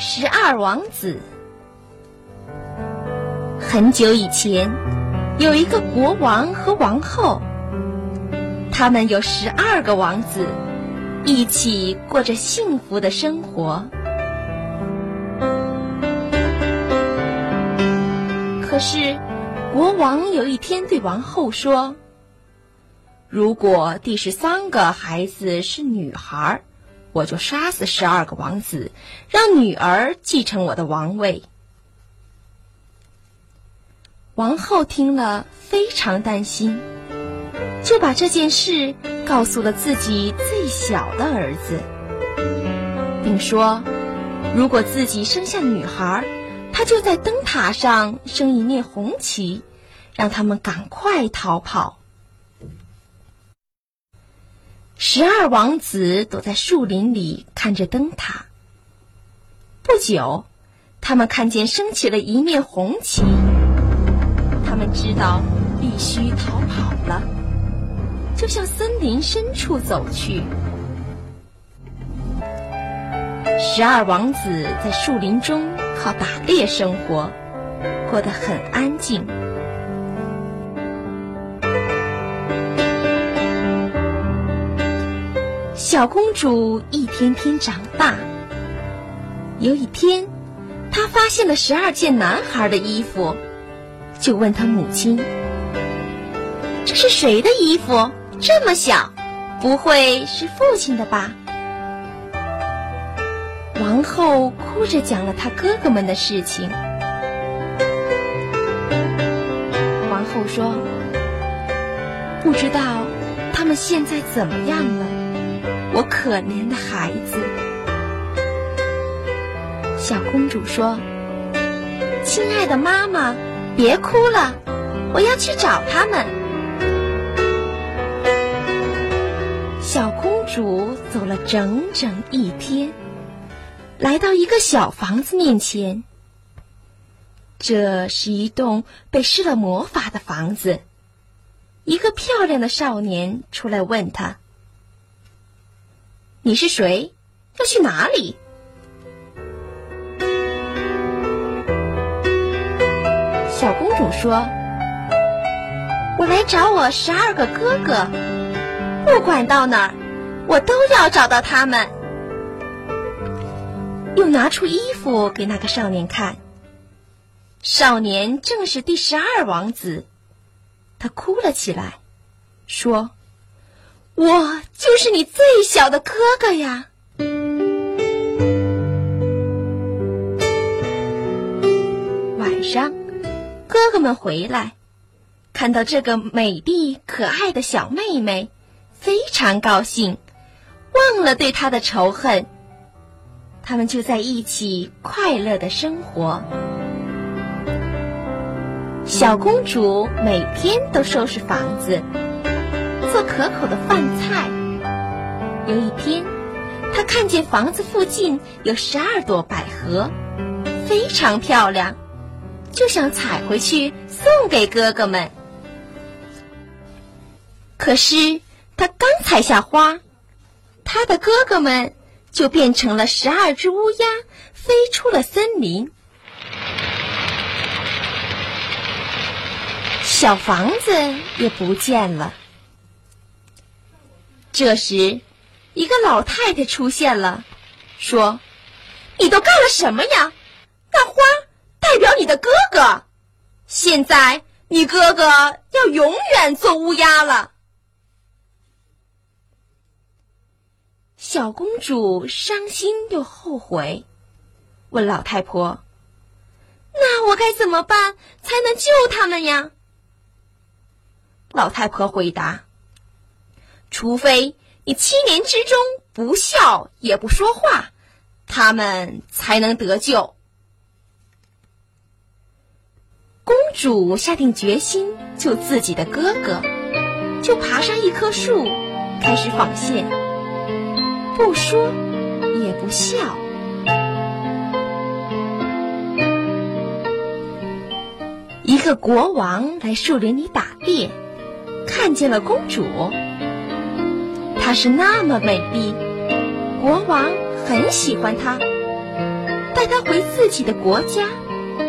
十二王子。很久以前，有一个国王和王后，他们有十二个王子，一起过着幸福的生活。可是，国王有一天对王后说：“如果第十三个孩子是女孩，我就杀死十二个王子，让女儿继承我的王位。”王后听了非常担心，就把这件事告诉了自己最小的儿子，并说：“如果自己生下女孩，她就在灯塔上升一面红旗，让他们赶快逃跑。”十二王子躲在树林里看着灯塔。不久，他们看见升起了一面红旗。他们知道必须逃跑了，就向森林深处走去。十二王子在树林中靠打猎生活，过得很安静。小公主一天天长大。有一天，她发现了十二件男孩的衣服。就问他母亲：“这是谁的衣服？这么小，不会是父亲的吧？”王后哭着讲了她哥哥们的事情。王后说：“不知道他们现在怎么样了，我可怜的孩子。”小公主说：“亲爱的妈妈。”别哭了，我要去找他们。小公主走了整整一天，来到一个小房子面前。这是一栋被施了魔法的房子。一个漂亮的少年出来问她：“你是谁？要去哪里？”小公主说：“我来找我十二个哥哥，不管到哪儿，我都要找到他们。”又拿出衣服给那个少年看。少年正是第十二王子，他哭了起来，说：“我就是你最小的哥哥呀！”晚上。哥哥们回来，看到这个美丽可爱的小妹妹，非常高兴，忘了对她的仇恨。他们就在一起快乐的生活。小公主每天都收拾房子，可口的饭菜。有一天，他看见房子附近有十二朵百合，非常漂亮。就想采回去送给哥哥们，可是他刚采下花，他的哥哥们就变成了十二只乌鸦，飞出了森林。小房子也不见了。这时，一个老太太出现了，说：“你都干了什么呀？那花。”代表你的哥哥，现在你哥哥要永远做乌鸦了。小公主伤心又后悔，问老太婆：“那我该怎么办才能救他们呀？”老太婆回答：“除非你七年之中不笑也不说话，他们才能得救。”公主下定决心救自己的哥哥，就爬上一棵树，开始纺线，不说也不笑。一个国王来树林里打猎，看见了公主，她是那么美丽，国王很喜欢她，带她回自己的国家，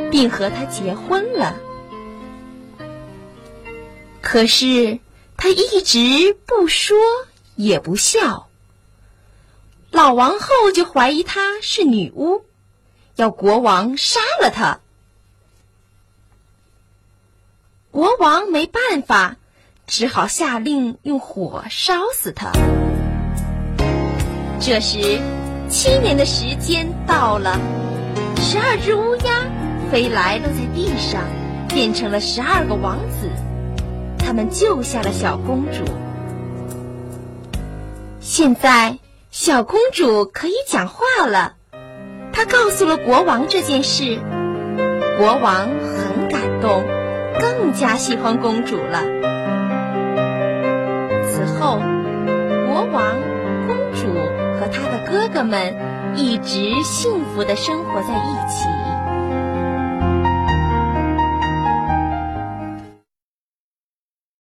并和她结婚了。可是他一直不说也不笑。老王后就怀疑她是女巫，要国王杀了她。国王没办法，只好下令用火烧死他。这时，七年的时间到了，十二只乌鸦飞来，落在地上，变成了十二个王子，他们救下了小公主。现在。小公主可以讲话了，她告诉了国王这件事，国王很感动，更加喜欢公主了。王、公主和他的哥哥们一直幸福的生活在一起。